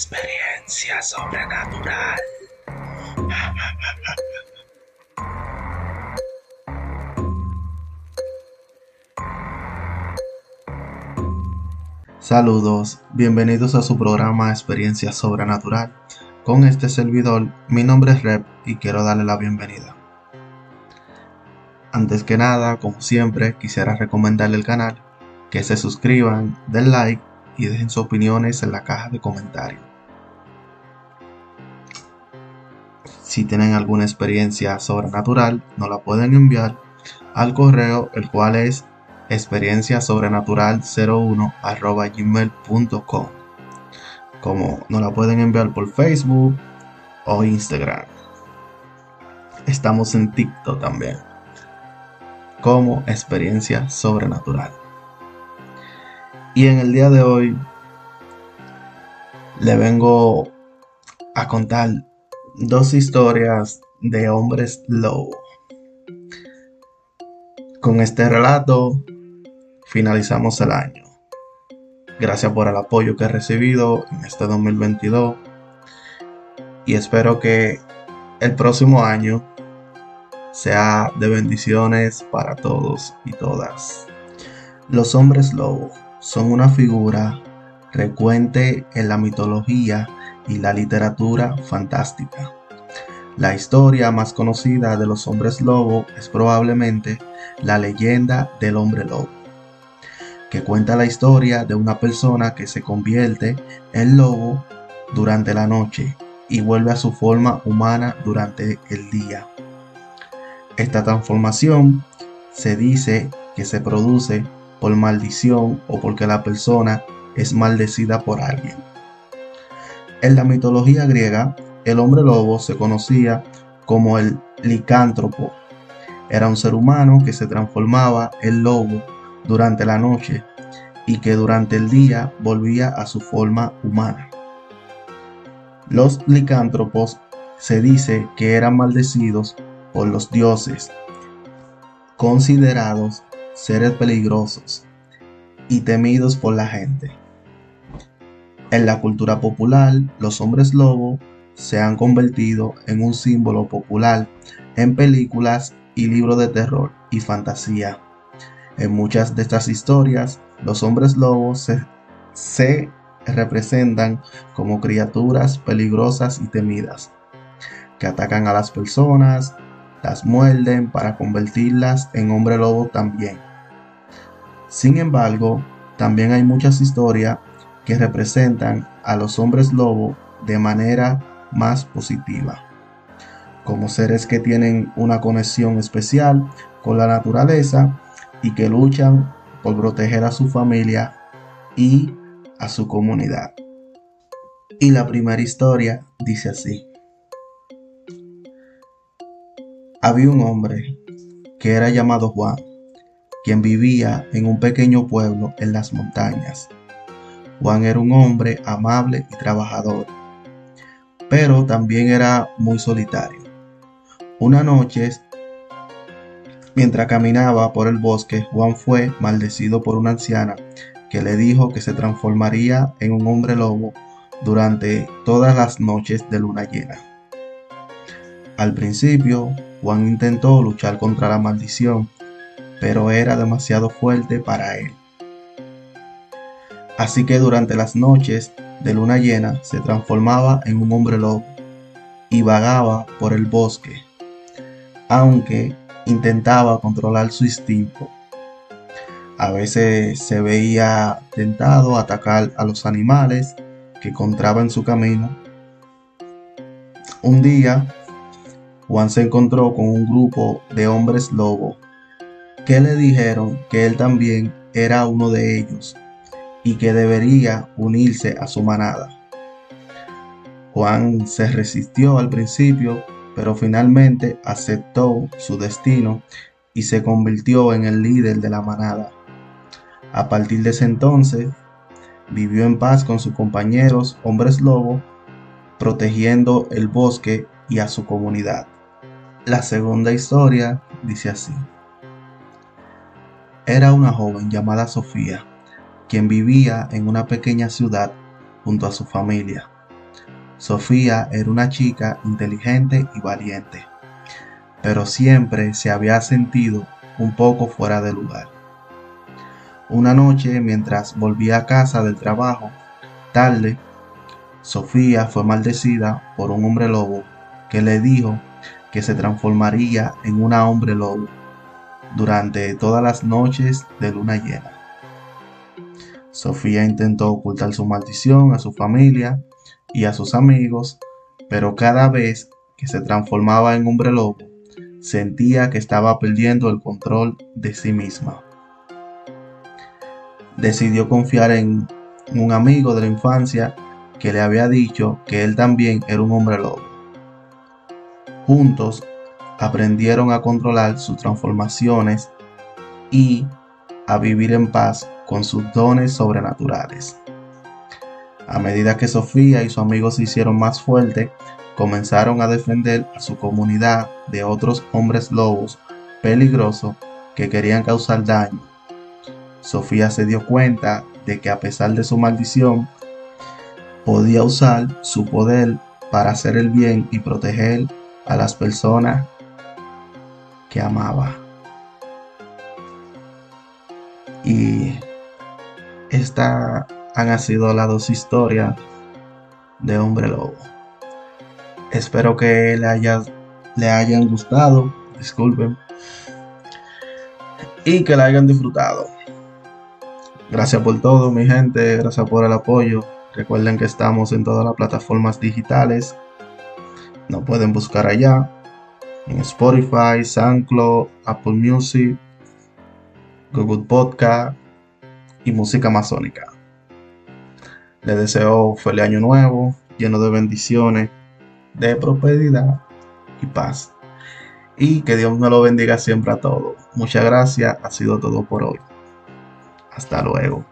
Experiencia sobrenatural. Saludos, bienvenidos a su programa Experiencia Sobrenatural. Con este servidor, mi nombre es Rep y quiero darle la bienvenida. Antes que nada, como siempre, quisiera recomendarle el canal, que se suscriban, den like y dejen sus opiniones en la caja de comentarios. Si tienen alguna experiencia sobrenatural, nos la pueden enviar al correo, el cual es experiencia sobrenatural 01 gmail.com. Como nos la pueden enviar por Facebook o Instagram. Estamos en TikTok también. Como experiencia sobrenatural. Y en el día de hoy le vengo a contar dos historias de hombres lobo. Con este relato finalizamos el año. Gracias por el apoyo que he recibido en este 2022 y espero que el próximo año sea de bendiciones para todos y todas. Los hombres lobo son una figura recuente en la mitología y la literatura fantástica. La historia más conocida de los hombres lobo es probablemente la leyenda del hombre lobo, que cuenta la historia de una persona que se convierte en lobo durante la noche y vuelve a su forma humana durante el día. Esta transformación se dice que se produce por maldición o porque la persona es maldecida por alguien. En la mitología griega, el hombre lobo se conocía como el licántropo. Era un ser humano que se transformaba en lobo durante la noche y que durante el día volvía a su forma humana. Los licántropos se dice que eran maldecidos por los dioses, considerados seres peligrosos y temidos por la gente. En la cultura popular, los hombres lobo se han convertido en un símbolo popular en películas y libros de terror y fantasía. En muchas de estas historias, los hombres lobos se, se representan como criaturas peligrosas y temidas, que atacan a las personas, las muerden para convertirlas en hombre lobo también. Sin embargo, también hay muchas historias que representan a los hombres lobo de manera más positiva, como seres que tienen una conexión especial con la naturaleza y que luchan por proteger a su familia y a su comunidad. Y la primera historia dice así. Había un hombre que era llamado Juan, quien vivía en un pequeño pueblo en las montañas. Juan era un hombre amable y trabajador, pero también era muy solitario. Una noche, mientras caminaba por el bosque, Juan fue maldecido por una anciana que le dijo que se transformaría en un hombre lobo durante todas las noches de luna llena. Al principio, Juan intentó luchar contra la maldición, pero era demasiado fuerte para él. Así que durante las noches de luna llena se transformaba en un hombre lobo y vagaba por el bosque, aunque intentaba controlar su instinto. A veces se veía tentado a atacar a los animales que encontraba en su camino. Un día, Juan se encontró con un grupo de hombres lobo que le dijeron que él también era uno de ellos y que debería unirse a su manada. Juan se resistió al principio, pero finalmente aceptó su destino y se convirtió en el líder de la manada. A partir de ese entonces, vivió en paz con sus compañeros hombres lobo, protegiendo el bosque y a su comunidad. La segunda historia dice así. Era una joven llamada Sofía, quien vivía en una pequeña ciudad junto a su familia. Sofía era una chica inteligente y valiente, pero siempre se había sentido un poco fuera de lugar. Una noche, mientras volvía a casa del trabajo, tarde, Sofía fue maldecida por un hombre lobo que le dijo que se transformaría en una hombre lobo durante todas las noches de luna llena. Sofía intentó ocultar su maldición a su familia y a sus amigos, pero cada vez que se transformaba en hombre lobo, sentía que estaba perdiendo el control de sí misma. Decidió confiar en un amigo de la infancia que le había dicho que él también era un hombre lobo. Juntos aprendieron a controlar sus transformaciones y a vivir en paz con sus dones sobrenaturales. A medida que Sofía y su amigo se hicieron más fuertes, comenzaron a defender a su comunidad de otros hombres lobos peligrosos que querían causar daño. Sofía se dio cuenta de que a pesar de su maldición, podía usar su poder para hacer el bien y proteger a las personas que amaba. Y esta han sido las dos historias de Hombre Lobo. Espero que le, haya, hayan gustado, disculpen, y que la hayan disfrutado. Gracias por todo, mi gente, gracias por el apoyo. Recuerden que estamos en todas las plataformas digitales. Nos pueden buscar allá en Spotify, SoundCloud, Apple Music, Google Podcast y música amazónica. Les deseo feliz año nuevo, lleno de bendiciones, de prosperidad y paz. Y que Dios me lo bendiga siempre a todos. Muchas gracias, ha sido todo por hoy. Hasta luego.